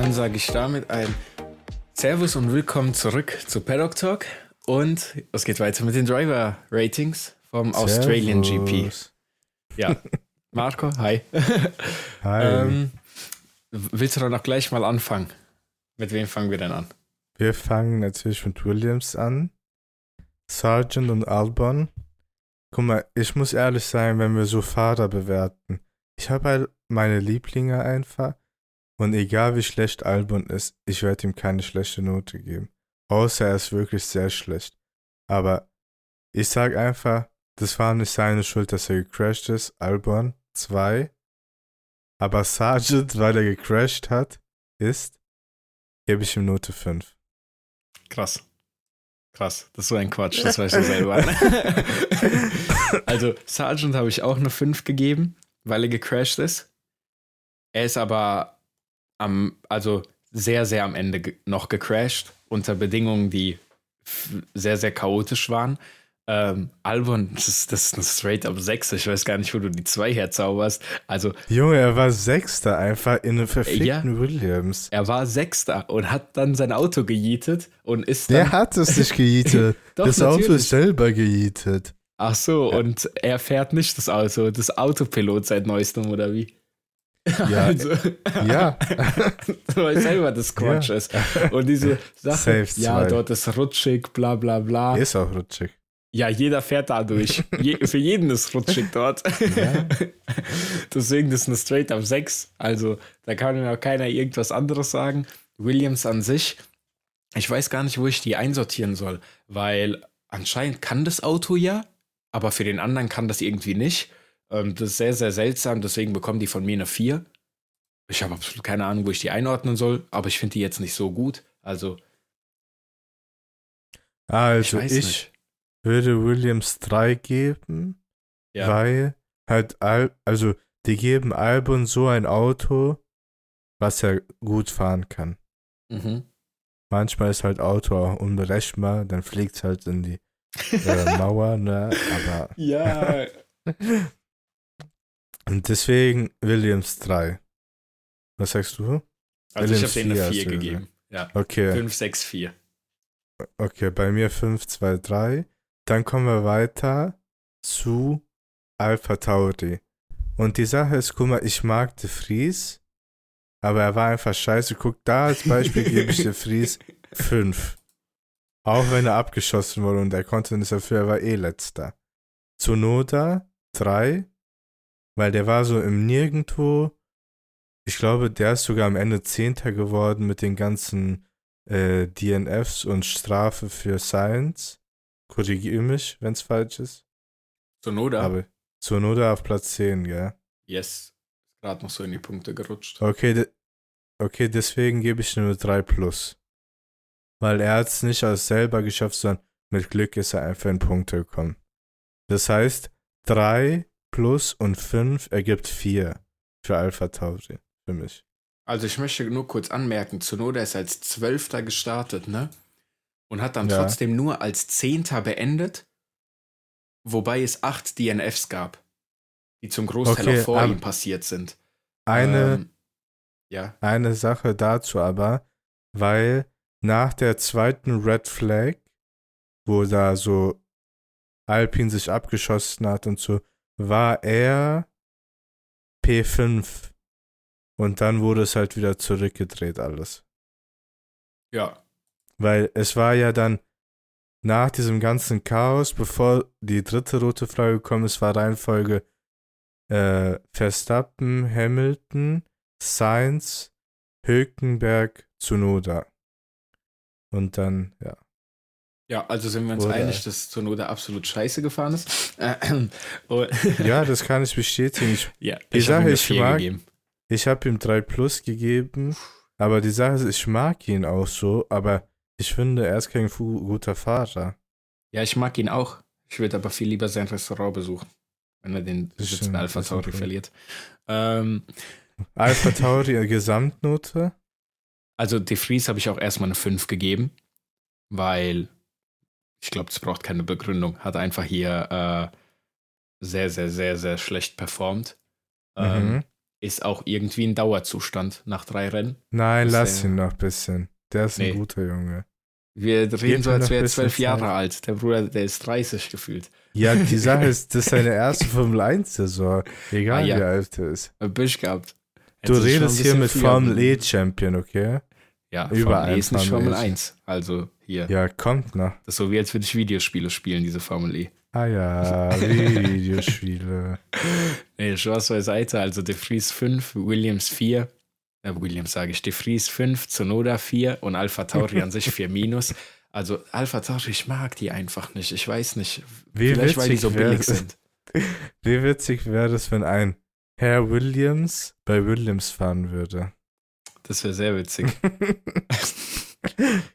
Dann sage ich damit ein Servus und willkommen zurück zu Paddock Talk. Und es geht weiter mit den Driver-Ratings vom Servus. Australian GP. Ja, Marco, hi. Hi. ähm, willst du dann auch gleich mal anfangen? Mit wem fangen wir denn an? Wir fangen natürlich mit Williams an. Sargent und Albon. Guck mal, ich muss ehrlich sein, wenn wir so Fahrer bewerten. Ich habe halt meine Lieblinge einfach. Und egal wie schlecht Albon ist, ich werde ihm keine schlechte Note geben. Außer er ist wirklich sehr schlecht. Aber ich sag einfach, das war nicht seine Schuld, dass er gecrashed ist. Albon 2. Aber Sargent, weil er gecrashed hat, ist, gebe ich ihm Note 5. Krass. Krass, das ist so ein Quatsch, das weißt du selber. also, Sargent habe ich auch eine 5 gegeben, weil er gecrashed ist. Er ist aber am, also sehr, sehr am Ende ge noch gecrashed, unter Bedingungen, die sehr, sehr chaotisch waren. Ähm, Albon, das ist, das ist eine straight up 6. Ich weiß gar nicht, wo du die 2 herzauberst. Also, Junge, er war Sechster einfach in einem verfickten Ja. Williams. er war Sechster und hat dann sein Auto gejietet und ist Der dann. hat es nicht gejietet. Doch, das Auto natürlich. ist selber gejietet. Ach so, Ja. und er fährt nicht das Auto, das Autopilot seit neuestem, oder wie? Ja, also, ja. weil selber das Quatsch Ja. ist. Und diese Sache, Safe ja, zwei. dort ist rutschig, bla bla bla. Ist auch rutschig. Ja, jeder fährt da durch. Je, für jeden ist rutschig dort. Ja. Deswegen das ist eine straight up 6. Also, da kann mir auch keiner irgendwas anderes sagen. Williams an sich, ich weiß gar nicht, wo ich die einsortieren soll, weil anscheinend kann das Auto ja, aber für den anderen kann das irgendwie nicht. Ähm, das ist sehr, sehr seltsam, deswegen bekommen die von mir eine 4. Ich habe absolut keine Ahnung, wo ich die einordnen soll, aber ich finde die jetzt nicht so gut. Also, ich Also ich, nicht. würde Williams 3 geben, Ja. weil halt, Al also die geben Albon so ein Auto, was er gut fahren kann. Mhm. Manchmal ist halt Auto auch unberechenbar, dann fliegt es halt in die äh, Mauer, ne? Aber Ja, und deswegen Williams 3. Was sagst du? also ich habe Williams denen eine 4 vier hast du gegeben. Ja, Okay. 5, 6, 4. Okay, bei mir 5, 2, 3. Dann kommen wir weiter zu Alpha Tauri. Und die Sache ist, guck mal, ich mag De Vries, aber er war einfach scheiße. Guck, da als Beispiel gebe ich De Vries 5. Auch wenn er abgeschossen wurde und er konnte nichts dafür, er war eh letzter. Zunoda 3, weil der war so im Nirgendwo. Ich glaube, der ist sogar am Ende Zehnter geworden mit den ganzen äh, DNFs und Strafe für Science. Korrigiere mich, wenn es falsch ist. Sonoda. Aber Zunoda auf Platz 10, gell? yes. Gerade noch so in die Punkte gerutscht. Okay, de okay deswegen gebe ich nur 3 plus. Weil er hat es nicht als selber geschafft, sondern mit Glück ist er einfach in Punkte gekommen. Das heißt, 3 plus und 5 ergibt 4 für Alpha Tauri. Für mich. Also ich möchte nur kurz anmerken, Sonoda ist als Zwölfter gestartet, ne? Und hat dann Ja. trotzdem nur als Zehnter beendet, wobei es acht DNFs gab, die zum Großteil Okay, auch vor aber- ihm passiert sind. Eine, Ähm, ja, eine Sache dazu aber, weil nach der zweiten Red Flag, wo da so Alpin sich abgeschossen hat und so, war er P5. Und dann wurde es halt wieder zurückgedreht alles. ja, Weil es war ja dann nach diesem ganzen Chaos, bevor die dritte rote Flagge gekommen ist, war Reihenfolge äh, Verstappen, Hamilton, Sainz, Hülkenberg, Tsunoda. Und dann, ja. Ja, also sind wir uns Oder- einig, dass Sonoda absolut scheiße gefahren ist. Äh, Ja, das kann ich bestätigen. Ich, ja, Die ich habe Sache, ich 4 mag- gegeben. ich habe ihm 3 Plus gegeben, aber die Sache ist, ich mag ihn auch so, aber ich finde, er ist kein guter Fahrer. Ja, ich mag ihn auch. Ich würde aber viel lieber sein Restaurant besuchen, wenn er den Das Sitz in stimmt, Alpha Tauri verliert. Ähm, Alpha Tauri, äh, Gesamtnote? Also De Vries habe ich auch erstmal eine 5 gegeben, weil ich glaube, es braucht keine Begründung. Hat einfach hier äh, sehr, sehr, sehr, sehr schlecht performt. Ähm, Mhm. ist auch irgendwie ein Dauerzustand nach drei Rennen. Nein, Ist lass ihn noch ein bisschen. Der ist Nee. ein guter Junge. Wir reden so, als wäre er zwölf Jahre Zeit. alt. Der Bruder, der ist 30 gefühlt. Ja, die Sache ist, das ist seine erste Formel 1-Saison. Egal Ah, ja. wie alt er ist. Hab ich gehabt. Du redest hier mit Formel. E-Champion, okay? Ja, Überall Formel E ist nicht Formel Formel E. 1. Also hier. Ja, kommt noch. Das ist so wie als würde ich Videospiele spielen, diese Formel E. Ah ja, Videospiele. Nee, Spaß beiseite. Also De Vries 5, Williams 4. Äh, Williams sage ich. De Vries 5, Tsunoda 4 und Alpha Tauri an sich 4 minus. Also Alpha Tauri, ich mag die einfach nicht. Ich weiß nicht. Wie Vielleicht, weil die witzig so wär- billig sind. Wie witzig wäre es, wenn ein Herr Williams bei Williams fahren würde? Das wäre sehr witzig.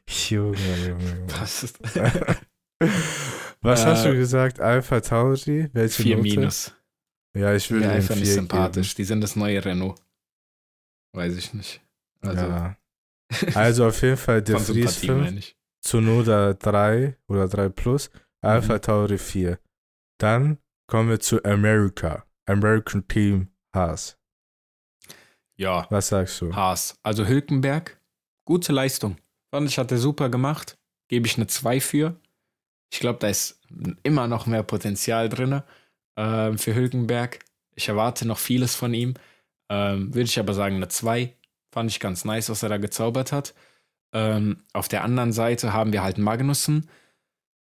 Junge, Junge. Was ist Was hast Äh, du gesagt? Alpha Tauri? Welche 4 Note? minus. Ja, ich den einfach nicht 4 sympathisch. Die sind das neue Renault. Weiß ich nicht. Geben. Also, ja. also auf jeden Fall De von Vries Sympathie 5, meine ich. Tsunoda 3 oder 3 Plus, Alpha Mhm. Tauri 4. Dann kommen wir zu America. American Team Haas. Ja, Was sagst du? Haas. Also Hülkenberg, gute Leistung. Fand ich, hat er super gemacht. Gebe ich eine 2 für. Ich glaube, da ist immer noch mehr Potenzial drin ähm, für Hülkenberg. Ich erwarte noch vieles von ihm. Ähm, Würde ich aber sagen, eine 2. Fand ich ganz nice, was er da gezaubert hat. Ähm, auf der anderen Seite haben wir halt Magnussen.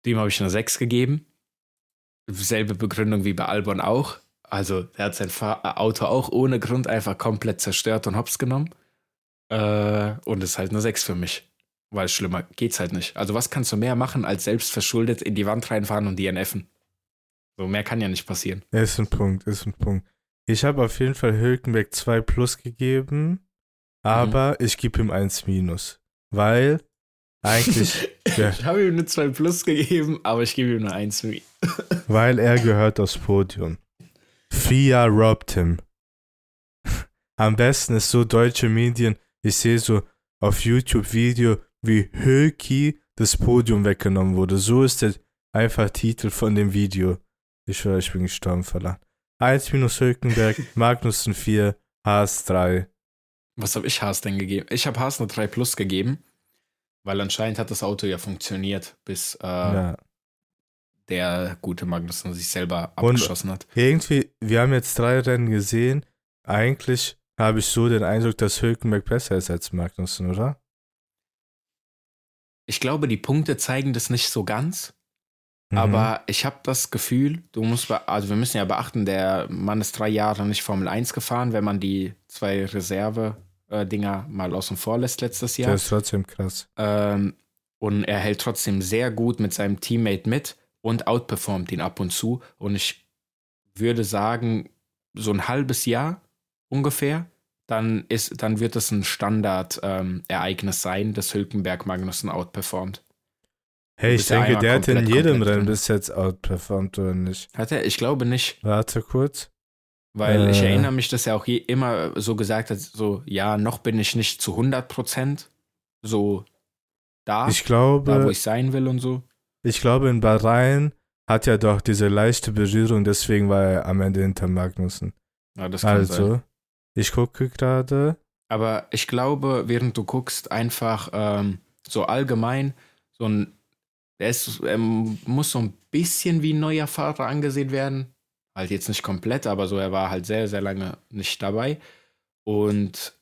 Dem habe ich eine 6 gegeben. Selbe Begründung wie bei Albon auch. Also, er hat sein Fahr Auto auch ohne Grund einfach komplett zerstört und hops genommen. Äh, und ist halt eine 6 für mich. Weil schlimmer geht's halt nicht. Also, was kannst du mehr machen, als selbst verschuldet in die Wand reinfahren und DNFen? So, mehr kann ja nicht passieren. Ist ein Punkt, ist ein Punkt. Ich habe auf jeden Fall Hülkenberg 2 Plus gegeben, aber ich gebe ihm 1 Minus. Weil eigentlich, Ja. Ich habe ihm eine 2 Plus gegeben, aber ich gebe ihm eine 1 für mich. weil er gehört aufs Podium. FIA robbt him. Am besten ist so deutsche Medien, ich sehe so auf YouTube Video, wie Hülki das Podium weggenommen wurde. So ist der einfach Titel von dem Video. Ich schwöre, ich bin gestorben verlangt. 1 minus Hülkenberg, Magnussen 4, Haas 3. Was habe ich Haas denn gegeben? Ich habe Haas eine 3 Plus gegeben, weil anscheinend hat das Auto ja funktioniert, bis äh, Ja. der gute Magnussen sich selber Und- abgeschossen hat. Irgendwie, wir haben jetzt drei Rennen gesehen. Eigentlich habe ich so den Eindruck, dass Hülkenberg besser ist als Magnussen, oder? Ich glaube, die Punkte zeigen das nicht so ganz, Mhm. aber ich habe das Gefühl, du musst, also wir müssen ja beachten, der Mann ist drei Jahre nicht Formel 1 gefahren, wenn man die zwei Reserve-Dinger mal außen vor lässt letztes Jahr. ist trotzdem krass. Ähm, und er hält trotzdem sehr gut mit seinem Teammate mit und outperformt ihn ab und zu. Und ich würde sagen, so ein halbes Jahr ungefähr, dann, ist, dann wird es ein Standard-Ereignis sein, dass Hülkenberg Magnussen outperformt. Hey, ich denke, der hat in jedem Rennen bis jetzt outperformt, oder nicht? Hat er? Ich glaube nicht, Warte kurz. weil ich Äh. erinnere mich, dass er auch je, immer so gesagt hat, so, ja, noch bin ich nicht zu 100% so da, Ich da, wo glaube, ich sein will und so. ich glaube, in Bahrain hat er doch diese leichte Berührung, deswegen war er am Ende hinter Magnussen. Ja, das kann sein. Ich gucke gerade. Aber ich glaube, während du guckst, einfach ähm, so allgemein, so ein, er, ist, er muss so ein bisschen wie ein neuer Fahrer angesehen werden. Halt jetzt nicht komplett, aber so, er war halt sehr, sehr lange nicht dabei. Und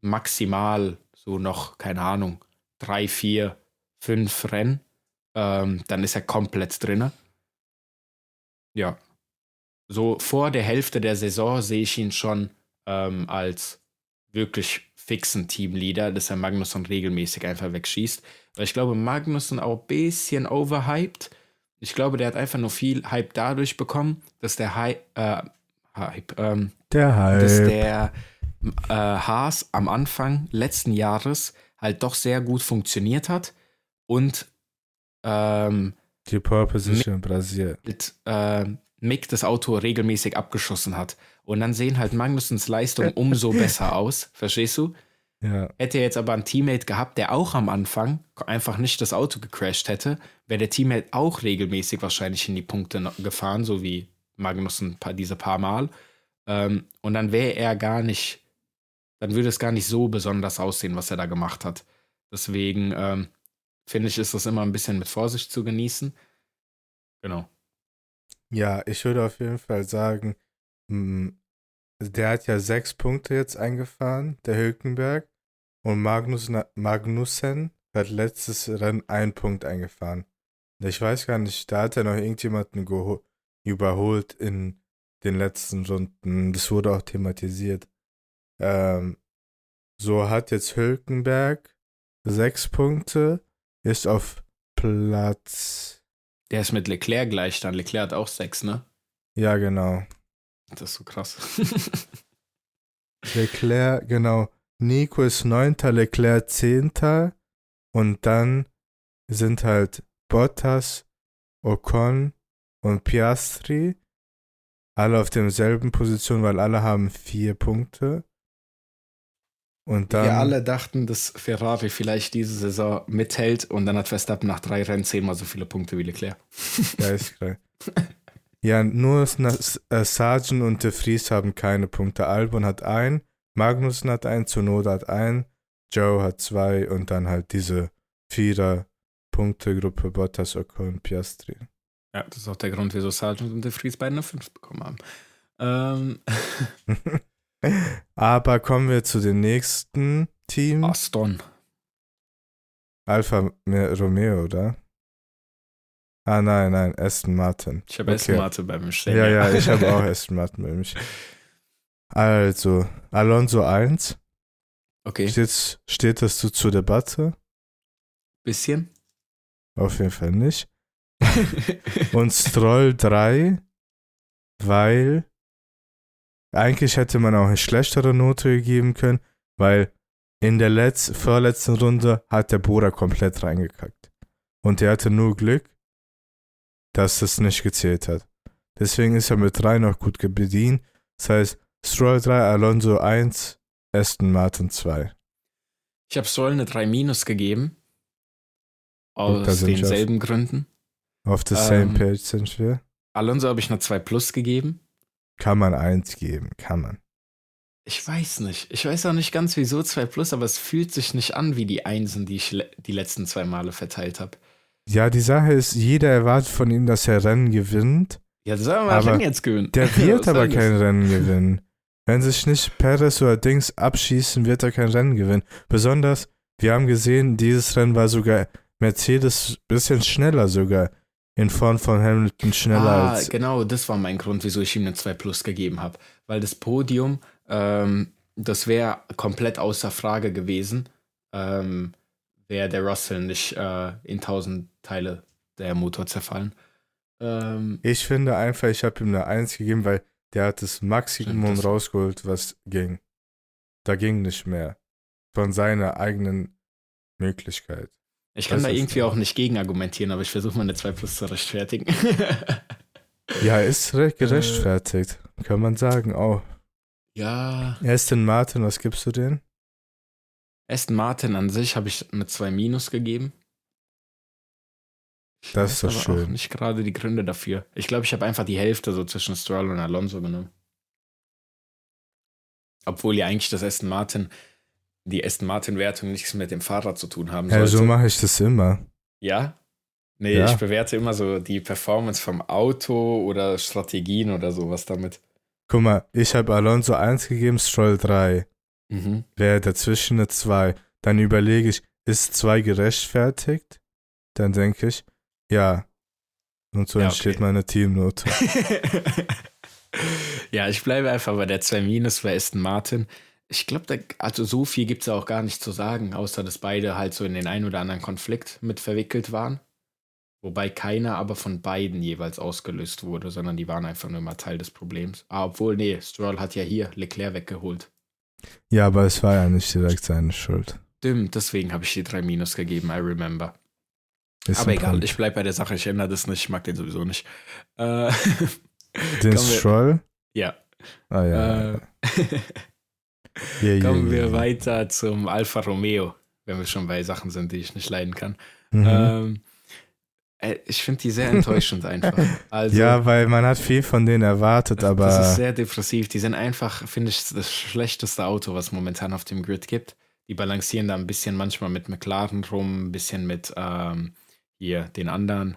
maximal so noch, keine Ahnung, drei, vier, fünf Rennen. Ähm, dann ist er komplett drinne. Ja. So vor der Hälfte der Saison sehe ich ihn schon ähm, als wirklich fixen Teamleader, dass er Magnussen regelmäßig einfach wegschießt. Weil ich glaube, Magnussen auch ein bisschen overhyped. Ich glaube, der hat einfach nur viel Hype dadurch bekommen, dass der Hy äh, Hype, ähm, Der dass Hype. der äh, Haas am Anfang letzten Jahres halt doch sehr gut funktioniert hat und ähm, Die Pole Position in Brasilien. mit, äh, Mick das Auto regelmäßig abgeschossen hat. Und dann sehen halt Magnussens Leistungen umso besser aus. Verstehst du? Ja. Hätte er jetzt aber einen Teammate gehabt, der auch am Anfang einfach nicht das Auto gecrashed hätte, wäre der Teammate auch regelmäßig wahrscheinlich in die Punkte gefahren, so wie Magnussen diese paar Mal. Ähm, und dann wäre er gar nicht, dann würde es gar nicht so besonders aussehen, was er da gemacht hat. Deswegen ähm, finde ich, ist das immer ein bisschen mit Vorsicht zu genießen. Genau. Ja, ich würde auf jeden Fall sagen, mh, der hat ja sechs Punkte jetzt eingefahren, der Hülkenberg. Und Magnus, Magnussen hat letztes Rennen einen Punkt eingefahren. Ich weiß gar nicht, da hat er noch irgendjemanden überholt in den letzten Runden. Das wurde auch thematisiert. Ähm, so hat jetzt Hülkenberg sechs Punkte, ist auf Platz. Der ist mit Leclerc gleich dann. Leclerc hat auch sechs, ne? Ja, genau. Das ist so krass. Leclerc, genau. Nico ist neunter, Leclerc zehnter. Und dann sind halt Bottas, Ocon und Piastri alle auf demselben Position, weil alle haben vier Punkte. Und dann. Wir alle dachten, dass Ferrari vielleicht diese Saison mithält und dann hat Verstappen nach drei Rennen zehnmal so viele Punkte wie Leclerc. Ja, ist klar. ja, nur äh, Sargent und De Vries haben keine Punkte. Albon hat ein, Magnussen hat ein, Zunoda hat ein, Joe hat zwei und dann halt diese Vierer-Punkte-Gruppe Bottas, Ocon, Piastri. Ja, das ist auch der Grund, wieso Sargent und De Vries beide eine 5 bekommen haben. Ähm. Aber kommen wir zu den nächsten Team. Aston. Alfa Romeo, oder? Ah, nein, nein, Aston Martin. Ich habe okay. Aston Martin bei mir stehen. Ja, ja, ich habe auch Aston Martin bei mir. Also, Alonso 1. Okay. Steht, steht das so zur Debatte? Bisschen. Auf jeden Fall nicht. und Stroll 3, weil eigentlich hätte man auch eine schlechtere Note gegeben können, weil in der Letz vorletzten Runde hat der Bora komplett reingekackt. Und er hatte nur Glück, dass das nicht gezählt hat. Deswegen ist er mit 3 noch gut bedient. Das heißt, Stroll 3, Alonso 1, Aston Martin 2. Ich habe Stroll eine 3 Minus gegeben. Aus denselben Gründen. Auf same ähm, page sind wir. Alonso habe ich eine 2 Plus gegeben. Kann man 1 geben, kann man. Ich weiß nicht. Ich weiß auch nicht ganz, wieso 2 Plus, aber es fühlt sich nicht an wie die Einsen, die ich die letzten zwei Male verteilt habe. Ja, die Sache ist, jeder erwartet von ihm, dass er Rennen gewinnt. Ja, das soll er mal Rennen jetzt gewinnen. Der wird aber kein Rennen gewinnen. Wenn sich nicht Perez oder Dings abschießen, wird er kein Rennen gewinnen. Besonders, wir haben gesehen, dieses Rennen war sogar Mercedes bisschen schneller sogar in Form von Hamilton schneller ah, als. Genau, das war mein Grund, wieso ich ihm eine 2 Plus gegeben habe. Weil das Podium, ähm, das wäre komplett außer Frage gewesen, ähm, wäre der Russell nicht äh, in tausend Teile der Motor zerfallen. Ähm, ich finde einfach, ich habe ihm eine 1 gegeben, weil der hat das Maximum das rausgeholt, was ging. Da ging nicht mehr. Von seiner eigenen Möglichkeit. Ich kann das da irgendwie auch nicht gegen argumentieren, aber ich versuche mal eine 2 Plus zu rechtfertigen. ja, ist recht gerechtfertigt. Äh, kann man sagen, auch. Ja. Aston Martin, was gibst du denen? Aston Martin an sich habe ich eine 2 Minus gegeben. Ich das ist doch schön. nicht gerade die Gründe dafür. Ich glaube, ich habe einfach die Hälfte so zwischen Stroll und Alonso genommen. Obwohl ja eigentlich das Aston Martin die Aston Martin-Wertung nichts mit dem Fahrrad zu tun haben sollte. Ja, so mache ich das immer. Ja? Nee, ja. ich bewerte immer so die Performance vom Auto oder Strategien oder sowas damit. Guck mal, ich habe Alonso 1 gegeben, Stroll 3. Mhm. Wäre dazwischen eine 2. Dann überlege ich, ist 2 gerechtfertigt? Dann denke ich, ja. Und so ja, entsteht okay. meine Teamnote. ja, ich bleibe einfach bei der 2 Minus bei Aston Martin ich glaube, also so viel gibt es auch gar nicht zu sagen, außer dass beide halt so in den einen oder anderen Konflikt mit verwickelt waren. Wobei keiner aber von beiden jeweils ausgelöst wurde, sondern die waren einfach nur immer Teil des Problems. Ah, obwohl, nee, Stroll hat ja hier Leclerc weggeholt. Ja, aber es war ja nicht direkt seine Schuld. Stimmt, deswegen habe ich die drei Minus gegeben, I remember. Ist aber egal, Punkt. ich bleibe bei der Sache, ich ändere das nicht, ich mag den sowieso nicht. Äh, den Stroll? Ja. Ah ja. Äh, Yeah, Kommen yeah, wir yeah. weiter zum Alfa Romeo, wenn wir schon bei Sachen sind, die ich nicht leiden kann. Mhm. Ähm, Äh, ich finde die sehr enttäuschend einfach. Also, ja, weil man hat viel von denen erwartet, aber. Das ist sehr depressiv. Die sind einfach, finde ich, das schlechteste Auto, was momentan auf dem Grid gibt. Die balancieren da ein bisschen manchmal mit McLaren rum, ein bisschen mit ähm, hier den anderen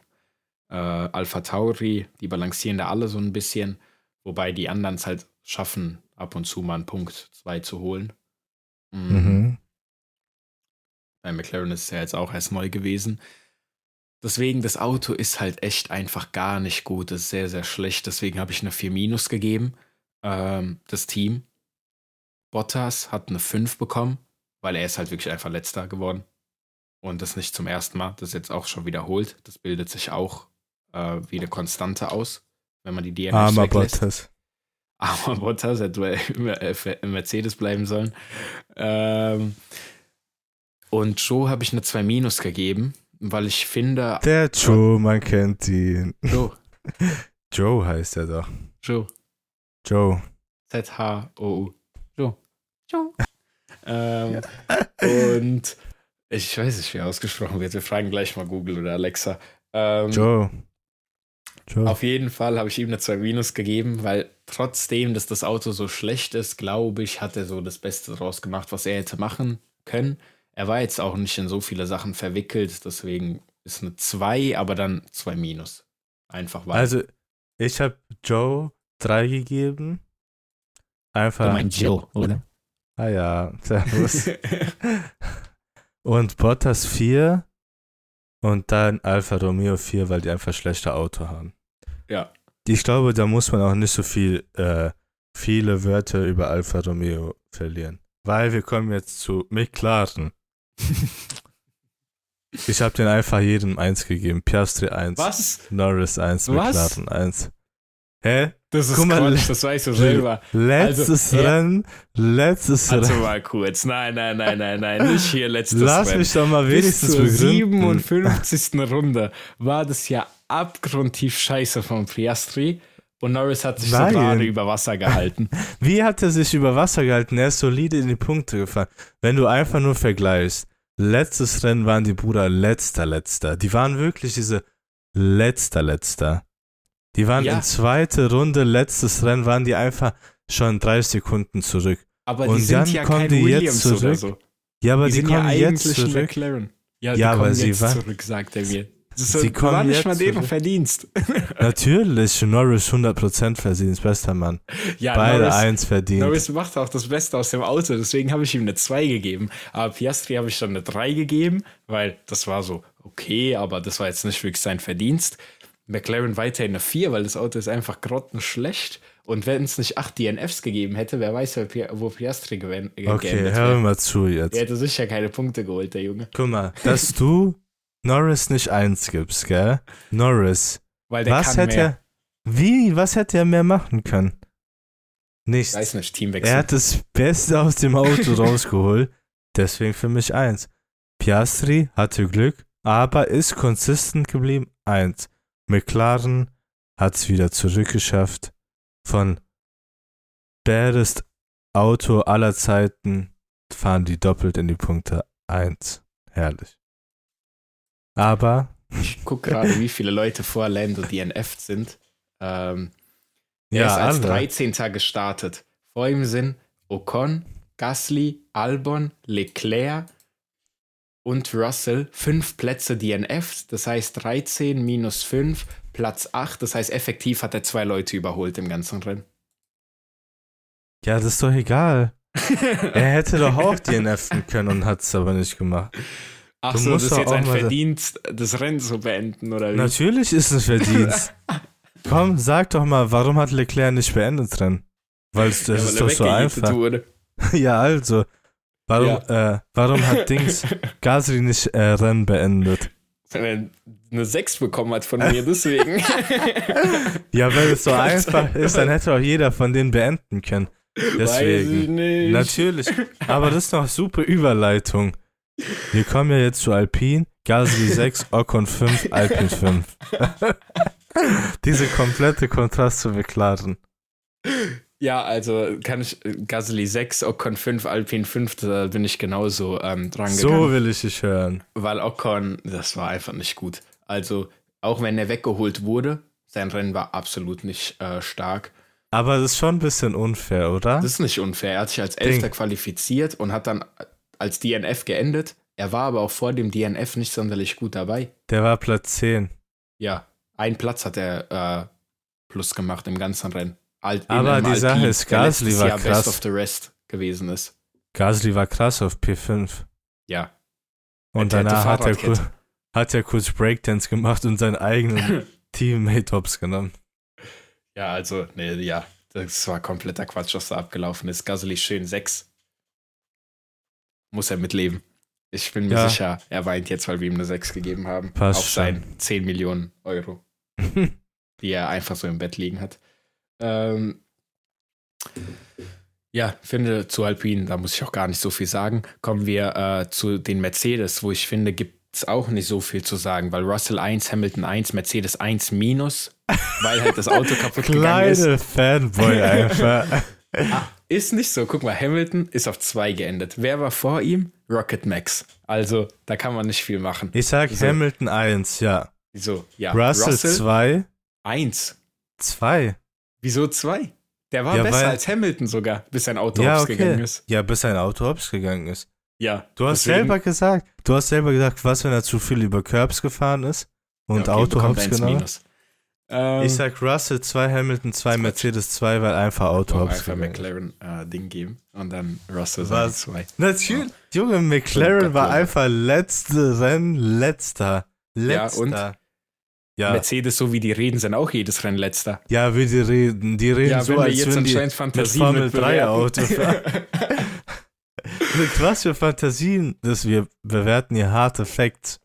äh, Alpha Tauri. Die balancieren da alle so ein bisschen, wobei die anderen es halt schaffen, ab und zu mal einen Punkt zwei zu holen. Mhm. Mhm. Bei McLaren ist es ja jetzt auch erst neu gewesen. Deswegen, das Auto ist halt echt einfach gar nicht gut. Das ist sehr, sehr schlecht. Deswegen habe ich eine 4 Minus gegeben. Ähm, das Team. Bottas hat eine 5 bekommen, weil er ist halt wirklich einfach letzter geworden. Und das nicht zum ersten Mal. Das ist jetzt auch schon wiederholt. Das bildet sich auch äh, wie eine Konstante aus, wenn man die DNFs Armer weglässt. Bottas. Aber Bottas hätte im Mercedes bleiben sollen. Ähm, und Joe habe ich eine 2 Minus gegeben, weil ich finde. Der Joe, man kennt ihn. Joe, Joe heißt er doch. Joe, Joe. Z-H-O-U. Joe. Joe. ähm, und ich weiß nicht, wie er ausgesprochen wird. Wir fragen gleich mal Google oder Alexa. Ähm, Joe. Joe. Auf jeden Fall habe ich ihm eine 2 Minus gegeben, weil trotzdem, dass das Auto so schlecht ist, glaube ich, hat er so das Beste draus gemacht, was er hätte machen können. Er war jetzt auch nicht in so viele Sachen verwickelt, deswegen ist eine 2, aber dann 2 Minus. Einfach weil. Also, ich habe Joe 3 gegeben. Einfach. du meinst Joe, oder? Ah ja, servus. und Bottas 4 und dann Alfa Romeo 4, weil die einfach schlechte Auto haben. Ja. Ich glaube, da muss man auch nicht so viel, äh, viele Wörter über Alfa Romeo verlieren. Weil wir kommen jetzt zu McLaren. ich habe den einfach jedem 1 gegeben. Piastri 1, Was? Norris 1, Was? McLaren 1. Hä? Das ist Guck mal, Quatsch, das weißt du selber. Letztes Also, ja. Rennen, letztes Also Rennen. mal kurz. Nein, nein, nein, nein, nein. Nicht hier letztes Lass Rennen. mich doch mal Bis wenigstens zur begründen. 57. Runde war das ja abgrundtief scheiße von Piastri. Und Norris hat sich Nein. so gerade über Wasser gehalten. Wie hat er sich über Wasser gehalten? Er ist solide in die Punkte gefahren. Wenn du einfach nur vergleichst, letztes Rennen waren die Bruder letzter, letzter. Die waren wirklich diese letzter, letzter. Die waren Ja. in zweite Runde, letztes Rennen, waren die einfach schon drei Sekunden zurück. Aber Und die sind dann ja kommen kein die jetzt Williams oder zurück. so. Ja, aber die die, sind ja kommen jetzt zurück. McLaren. Ja, Ja, aber kommen sie jetzt war- zurück, sagt er mir. Das Sie kommen war nicht mal zurück. Verdienst. Natürlich, Norris 100% verdient, bester Mann. Ja, Beide Norris, eins verdient. Norris macht auch das Beste aus dem Auto, deswegen habe ich ihm eine 2 gegeben. Aber Piastri habe ich dann eine 3 gegeben, weil das war so okay, aber das war jetzt nicht wirklich sein Verdienst. McLaren weiterhin eine 4, weil das Auto ist einfach grottenschlecht. Und wenn es nicht 8 DNFs gegeben hätte, wer weiß, wo Piastri gewen- ge- Okay, hör wäre. mal zu jetzt. Er hätte sicher keine Punkte geholt, der Junge. Guck mal, dass du Norris nicht eins gibst, gell? Norris. Weil der Was kann hätte mehr. er. Wie? Was hätte er mehr machen können? Nichts. Ich weiß nicht, Teamwechsel. Er hat das Beste aus dem Auto rausgeholt. Deswegen für mich eins. Piastri hatte Glück, aber ist konsistent geblieben. Eins. McLaren hat es wieder zurückgeschafft. Von baddest Auto aller Zeiten fahren die doppelt in die Punkte. Eins. Herrlich. Aber, Ich gucke gerade, wie viele Leute vor Lando DNF sind. Ähm, er ja, ist als alle. 13. gestartet. Vor ihm sind Ocon, Gasly, Albon, Leclerc und Russell. Fünf Plätze DNF, das heißt 13 minus 5, Platz 8. Das heißt, effektiv hat er zwei Leute überholt im ganzen Rennen. Ja, das ist doch egal. Er hätte doch auch DNFen können und hat es aber nicht gemacht. Ach Du so, musst das ist jetzt ein Verdienst, das Rennen zu beenden, oder wie? Natürlich ist es Verdienst. Komm, sag doch mal, warum hat Leclerc nicht beendet drin? Weil es- das Ja, ist weil doch so einfach. Wurde. ja, also. Warum, äh, warum hat Dings Gasly nicht äh, Rennen beendet? Weil er eine 6 bekommen hat von mir, deswegen. Ja, weil es so einfach ist, dann hätte auch jeder von denen beenden können. Weiß ich Deswegen. nicht. Natürlich. Aber das ist noch super Überleitung. Wir kommen ja jetzt zu Alpine. Gasly 6, Ocon 5, Alpine 5. Diese komplette Kontrast zu McLaren. Ja, also kann ich Gasly 6, Ocon 5, Alpine 5, da bin ich genauso ähm, dran So gegangen. will ich dich hören. Weil Ocon, das war einfach nicht gut. Also auch wenn er weggeholt wurde, sein Rennen war absolut nicht äh, stark. Aber das ist schon ein bisschen unfair, oder? Das ist nicht unfair. Er hat sich als Elfter qualifiziert und hat dann als DNF geendet. Er war aber auch vor dem DNF nicht sonderlich gut dabei. Der war Platz 10. Ja, ein Platz hat er äh, plus gemacht im ganzen Rennen. Al aber die Sache Alpin, ist, Gasly war Jahr krass. Best of the Rest gewesen ist. Gasly war krass auf P5. Ja. Und danach hat er, kurz, hat er kurz Breakdance gemacht und seinen eigenen Teammate hops genommen. Ja, also, nee, ja, das war kompletter Quatsch, was da abgelaufen ist. Gasly schön 6. Muss er mitleben. Ich bin mir ja. sicher, er weint jetzt, weil wir ihm eine 6 gegeben haben. Passt auf seinen 10 Millionen Euro, die er einfach so im Bett liegen hat. Ähm, ja, finde zu Alpine, da muss ich auch gar nicht so viel sagen. Kommen wir äh, zu den Mercedes, wo ich finde, gibt es auch nicht so viel zu sagen, weil Russell 1, Hamilton 1, Mercedes 1 minus, weil halt das Auto kaputt gegangen ist. Kleine Fanboy einfach. Ist nicht so. Guck mal, Hamilton ist auf 2 geendet. Wer war vor ihm? Rocket Max. Also, da kann man nicht viel machen. Ich sag so. Hamilton 1, ja. Wieso? Ja. Russell 2. 1. 2. Wieso 2? Der war ja, besser als Hamilton sogar, bis sein Auto ja, okay. gegangen ist. Ja, bis sein Auto hops gegangen ist. Ja. Du hast deswegen, selber gesagt, du hast selber gesagt, was, wenn er zu viel über Curbs gefahren ist und ja, okay, Auto hops genommen. Ähm, ich sag Russell 2, Hamilton 2, Mercedes 2, weil einfach Auto hops einfach McLaren äh, Ding geben und dann Russell 2. Natürlich, ja. Junge, McLaren war einfach letzte Rennen, letzter. Letzter. Ja, und ja. Mercedes, so wie die reden, sind auch jedes Rennen letzter. Ja, wie die reden. Die reden ja, so, als jetzt wenn die mit Formel 3 Auto fahren. Was für Fantasien, dass wir bewerten hier harte Facts.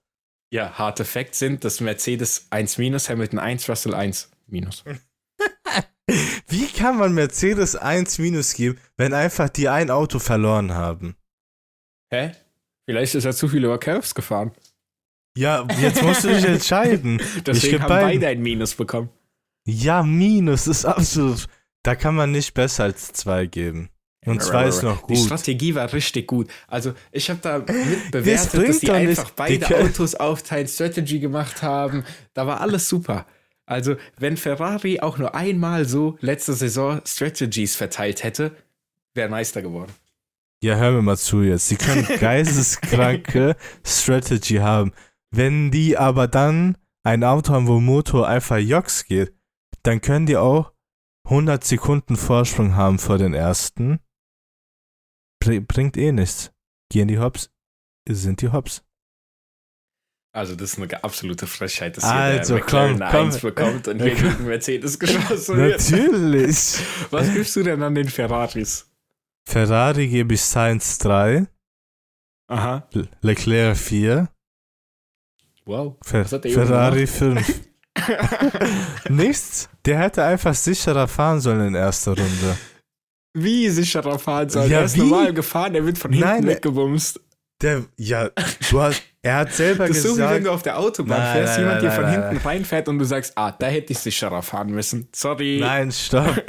Ja, harte Facts sind, dass Mercedes 1 minus, Hamilton 1, Russell 1 minus. Wie kann man Mercedes 1 minus geben, wenn einfach die ein Auto verloren haben? Hä? Vielleicht ist er zu viel über Curves gefahren. Ja, jetzt musst du dich entscheiden. Deswegen haben beiden. beide ein Minus bekommen. Ja, Minus ist absolut. Da kann man nicht besser als zwei geben. Und zwei ist noch gut. Die Strategie war richtig gut. Also ich habe da mitbewertet, das dass die einfach beide die Autos auf Time Strategy gemacht haben. Da war alles super. Also wenn Ferrari auch nur einmal so letzte Saison Strategies verteilt hätte, wäre Meister geworden. Ja, hör mir mal zu jetzt. Sie können geisteskranke Strategy haben. Wenn die aber dann ein Auto haben, wo Motor einfach Jox geht, dann können die auch 100 Sekunden Vorsprung haben vor den ersten. Bringt eh nichts. Gehen die Hops, sind die Hops. Also das ist eine absolute Frechheit, dass also, hier der komm, komm. 1 bekommt und hier gegen Mercedes geschossen wird. Natürlich. Was gibst du denn an den Ferraris? Ferrari gebe ich Science 3. Aha. Leclerc 4. Wow. Fer Ferrari 5. Nichts. Der hätte einfach sicherer fahren sollen in erster Runde. Wie sicherer fahren sollen? Ja, er ist wie? normal gefahren, er wird von hinten Nein, weggebumst. Der, ja, du hast, er hat selber das gesagt. ist so wie wenn du auf der Autobahn nein, fährst, nein, jemand dir von hinten reinfährt und du sagst, ah, da hätte ich sicherer fahren müssen. Sorry. Nein, stopp.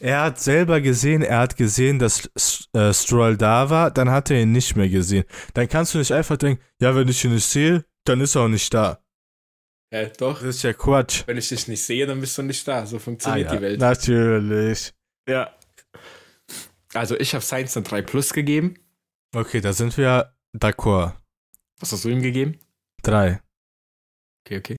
er hat selber gesehen, er hat gesehen, dass äh, Stroll da war, dann hat er ihn nicht mehr gesehen. Dann kannst du nicht einfach denken, ja, wenn ich ihn nicht sehe, dann ist er auch nicht da. Ja, doch. Das ist ja Quatsch. Wenn ich dich nicht sehe, dann bist du nicht da. So funktioniert ah, ja. die Welt. Natürlich. Ja. Also ich habe Science eine 3 Plus gegeben. Okay, da sind wir d'accord. Was hast du ihm gegeben? 3. Okay, okay.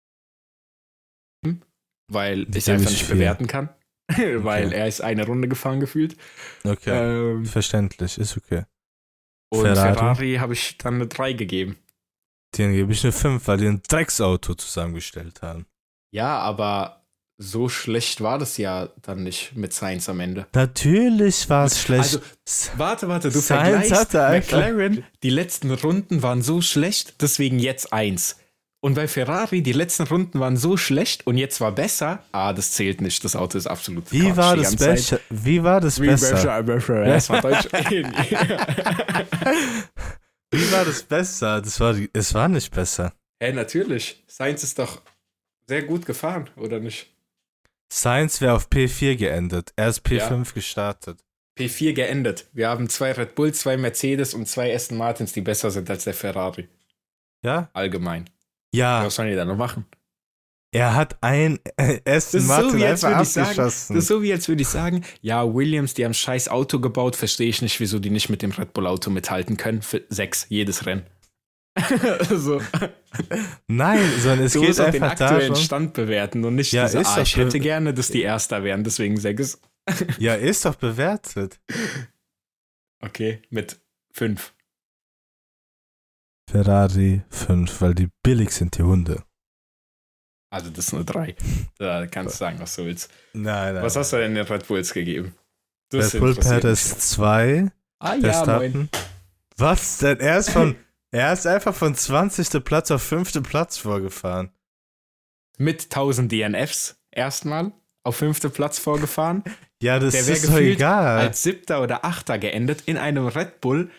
Weil ich es einfach nicht viel. bewerten kann. Weil okay. er ist eine Runde gefahren gefühlt. Okay. Ähm, Verständlich, ist okay. Und Ferrari, Ferrari habe ich dann eine 3 gegeben. Den gebe ich eine 5, weil die ein Drecksauto zusammengestellt haben. Ja, aber so schlecht war das ja dann nicht mit Sainz am Ende. Natürlich war es schlecht. Also, warte, warte, du Sainz vergleichst McLaren, die letzten Runden waren so schlecht, deswegen jetzt eins. Und bei Ferrari, die letzten Runden waren so schlecht und jetzt war besser. Ah, das zählt nicht. Das Auto ist absolut Wie war das besser? Wie war das Wie besser? besser? Das war Deutsch. Wie war das besser? Das war, es war nicht besser. Hä, hey, natürlich. Science ist doch sehr gut gefahren, oder nicht? Science wäre auf P4 geendet. Er ist P5 ja. gestartet. P4 geendet. Wir haben zwei Red Bull, zwei Mercedes und zwei Aston Martins, die besser sind als der Ferrari. Ja? Allgemein. Ja. Was sollen die da noch machen? Er hat ein Aston so, Martin wie als einfach würde ich sagen, abgeschossen. das ist so wie als würde ich sagen, ja, Williams, die haben scheiß Auto gebaut, verstehe ich nicht, wieso die nicht mit dem Red Bull Auto mithalten können. Für sechs, jedes Rennen. so. Nein, sondern es Du geht musst auch den einfach aktuellen darum. Stand bewerten und nicht Ja, diese, ist ah, ich hätte gerne, dass die Erster wären, deswegen sechs. Ja, ist doch bewertet. Okay, mit fünf. Ferrari 5, weil die billig sind, die Hunde. Also das ist eine drei. Da kannst du sagen, was du willst. Nein, nein. Was hast du denn den Red Bulls gegeben? Red Bull Perez mich. 2, Ah ja, moin. Verstappen. Was denn? Er ist von, er ist einfach von 20. Platz auf 5. Platz vorgefahren. Mit 1000 DNFs erstmal auf fünfte Platz vorgefahren. Ja, das Der ist doch egal. als siebter oder achter geendet in einem Red Bull.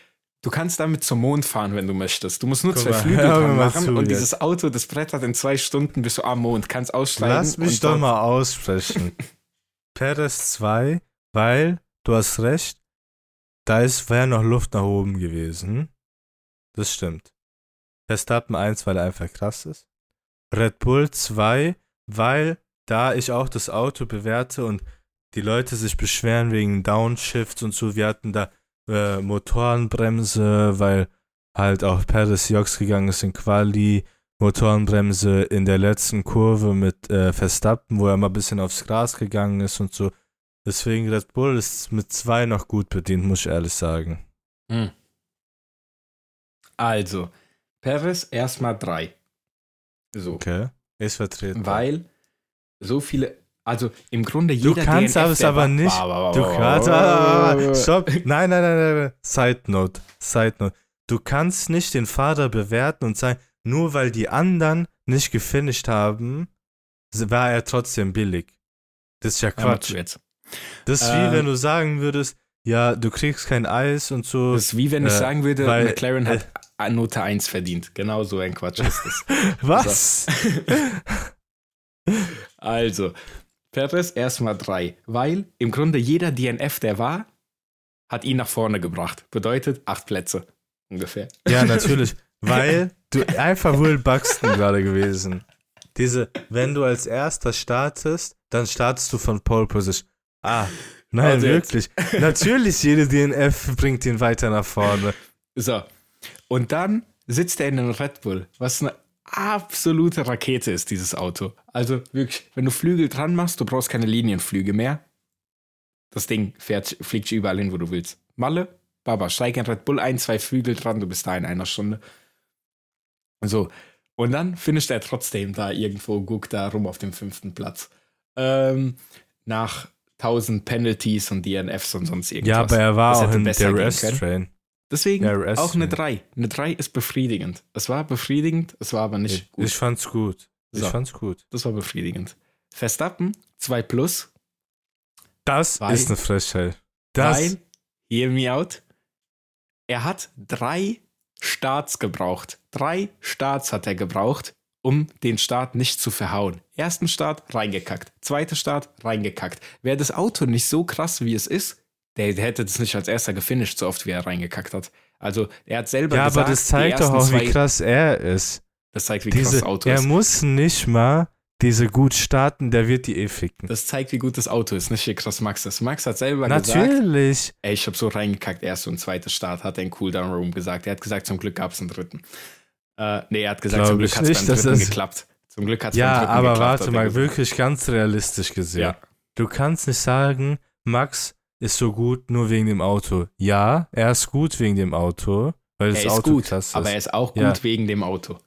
Du kannst damit zum Mond fahren, wenn du möchtest. Du musst nur Guck zwei mal, Flügel dran machen zu und jetzt. dieses Auto, das brettert in zwei Stunden bist du am Mond, kannst aussteigen. Lass mich doch mal aussprechen. Perez 2, weil, du hast recht, da ist wäre noch Luft nach oben gewesen. Das stimmt. Verstappen 1, weil er einfach krass ist. Red Bull 2, weil da ich auch das Auto bewerte und die Leute sich beschweren wegen Downshifts und so. Wir hatten da äh, Motorenbremse, weil halt auch Perez Jox gegangen ist in Quali. Motorenbremse in der letzten Kurve mit äh, Verstappen, wo er mal ein bisschen aufs Gras gegangen ist und so. Deswegen Red Bull ist mit zwei noch gut bedient, muss ich ehrlich sagen. Hm. Also, Perez erstmal drei. So. Okay. Ist vertreten. Weil so viele, also im Grunde Du jeder kannst DNF, es aber nicht- Du kannst. stopp. Nein, nein, nein, nein. Side note. Side note. Du kannst nicht den Fahrer bewerten und sagen, nur weil die anderen nicht gefinisht haben, war er trotzdem billig. Das ist ja Quatsch. jetzt. Das ist Ähm, wie wenn du sagen würdest, ja, du kriegst kein Eis und so. Das ist wie wenn ich Äh, sagen würde, weil- McLaren hat eine Note 1 verdient. Genau so ein Quatsch ist das. Was? Also, Perez erstmal drei, weil im Grunde jeder DNF, der war, hat ihn nach vorne gebracht. Bedeutet acht Plätze ungefähr. Ja, natürlich. Weil du einfach Will Buxton gerade gewesen. Diese, wenn du als erster startest, dann startest du von Pole Position. Ah, nein, Also wirklich. Natürlich, jede DNF bringt ihn weiter nach vorne. So. Und dann sitzt er in einem Red Bull, was eine absolute Rakete ist, dieses Auto. Also wirklich, wenn du Flügel dran machst, du brauchst keine Linienflüge mehr. Das Ding fährt, fliegt überall hin, wo du willst. Malle, Baba, steig in Red Bull ein, zwei Flügel dran, du bist da in einer Stunde. So. Und dann finisht er trotzdem da irgendwo, guckt da rum auf dem fünften Platz. Ähm, nach 1000 Penalties und DNFs und sonst irgendwas. Ja, aber er war auch in der gehen Rest können. Train. Deswegen Rest auch eine nicht. 3. Eine 3 ist befriedigend. Es war befriedigend, es war aber nicht Ich, gut. ich fand's gut. Ich So. fand's gut. das war befriedigend. Verstappen, 2 plus, Das Weil- ist eine Frechheit. Das, weil, hear me out, er hat drei Starts gebraucht. Drei Starts hat er gebraucht, um den Start nicht zu verhauen. Ersten Start reingekackt, zweiter Start reingekackt. Wäre das Auto nicht so krass, wie es ist, der, der hätte das nicht als erster gefinisht, so oft wie er reingekackt hat. Also er hat selber ja, gesagt, aber das zeigt doch auch, wie krass er ist. Das zeigt, wie krass Diese, das Auto er ist. muss nicht mal diese gut starten, der wird die eh ficken. Das zeigt, wie gut das Auto ist, nicht wie krass Max ist. Max hat selber gesagt, Natürlich. ey, ich habe so reingekackt, erster und zweiter Start, hat er in Cooldown Room gesagt. Er hat gesagt, zum Glück gab es einen dritten. Äh, nee, er hat gesagt, Glaub zum Glück ich hat es nicht, beim dritten geklappt. Zum Glück hat es beim Ja, dritten aber geklappt. warte hat er mal, gesagt. wirklich ganz realistisch gesehen. Ja, Du kannst nicht sagen, Max ist so gut nur wegen dem Auto. Ja, er ist gut wegen dem Auto, weil das er ist Auto gut, ist. aber er ist auch gut Ja. wegen dem Auto.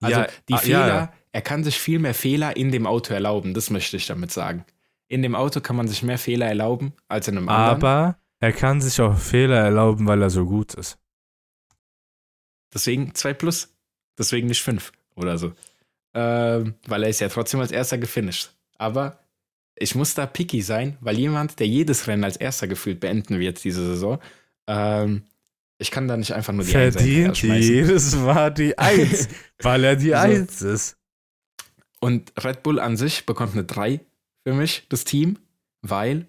Also Ja, die ah, Fehler, ja, ja. er kann sich viel mehr Fehler in dem Auto erlauben, das möchte ich damit sagen. In dem Auto kann man sich mehr Fehler erlauben als in einem anderen. aber er kann sich auch Fehler erlauben, weil er so gut ist. Deswegen 2 plus. Deswegen nicht 5 oder so. Ähm, weil er ist ja trotzdem als erster gefinisht. Aber ich muss da picky sein, weil jemand, der jedes Rennen als erster gefühlt beenden wird diese Saison, ähm, ich kann da nicht einfach nur die Verdient hinterher schmeißen. jedes Mal die Eins, weil er die So. Eins ist. Und Red Bull an sich bekommt eine 3 für mich, das Team, weil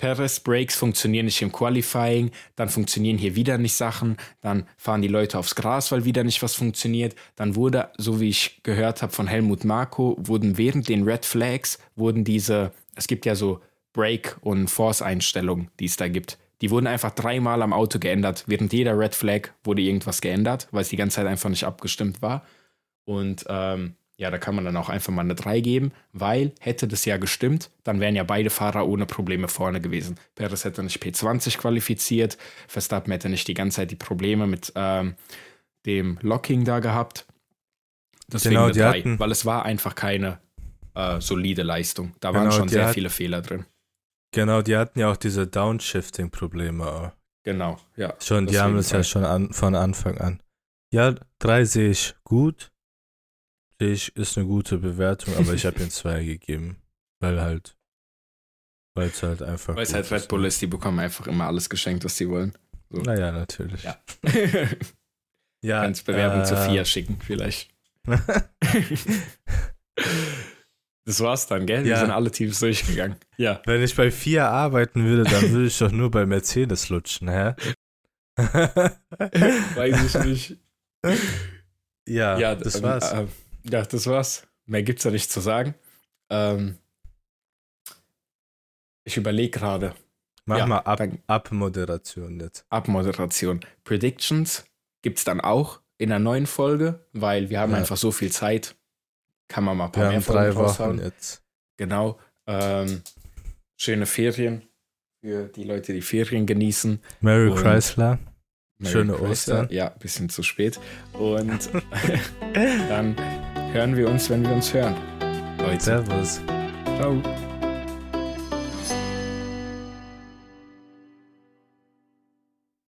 Perez Breaks funktionieren nicht im Qualifying, dann funktionieren hier wieder nicht Sachen, dann fahren die Leute aufs Gras, weil wieder nicht was funktioniert. Dann wurde, so wie ich gehört habe von Helmut Marko, wurden während den Red Flags, wurden diese, es gibt ja so Brake- und Force-Einstellungen, die es da gibt. Die wurden einfach dreimal am Auto geändert. Während jeder Red Flag wurde irgendwas geändert, weil es die ganze Zeit einfach nicht abgestimmt war. Und ähm, ja, da kann man dann auch einfach mal eine 3 geben, weil hätte das ja gestimmt, dann wären ja beide Fahrer ohne Probleme vorne gewesen. Perez hätte nicht P20 qualifiziert, Verstappen hätte nicht die ganze Zeit die Probleme mit ähm, dem Locking da gehabt. Deswegen Genau, eine die 3, hatten- weil es war einfach keine äh, solide Leistung. Da Genau, waren schon sehr hat- viele Fehler drin. Genau, die hatten ja auch diese Downshifting-Probleme. Genau, ja. Schon, die haben es ja drei. schon an, von Anfang an. Ja, drei sehe ich gut. Ich, ist eine gute Bewertung, aber ich habe ihm zwei gegeben. Weil halt, weil es halt einfach. Weil es halt Red Bull ist, die bekommen einfach immer alles geschenkt, was sie wollen. So. Naja, natürlich. Ja. ja Kannst Bewerbung zu äh, FIA schicken, vielleicht. das war's dann, gell? Wir Ja. sind alle Teams durchgegangen. Ja. Wenn ich bei vier arbeiten würde, dann würde ich doch nur bei Mercedes lutschen, hä? Weiß ich nicht. ja, ja, das ähm, war's. Äh, ja, das war's. Mehr gibt's ja nicht zu sagen. Ähm, ich überlege gerade. Mach ja, mal ab, Abmoderation jetzt. Abmoderation. Predictions gibt's dann auch in einer neuen Folge, weil wir haben Ja. einfach so viel Zeit. Kann man mal ein paar Wir mehr haben drei. Wochen jetzt. Genau. Ähm, schöne Ferien für die Leute, die Ferien genießen. Mary Chrysler. Merry Schöne. Ostern. Ja, bisschen zu spät. Und dann hören wir uns, wenn wir uns hören. Leute, Servus. ciao.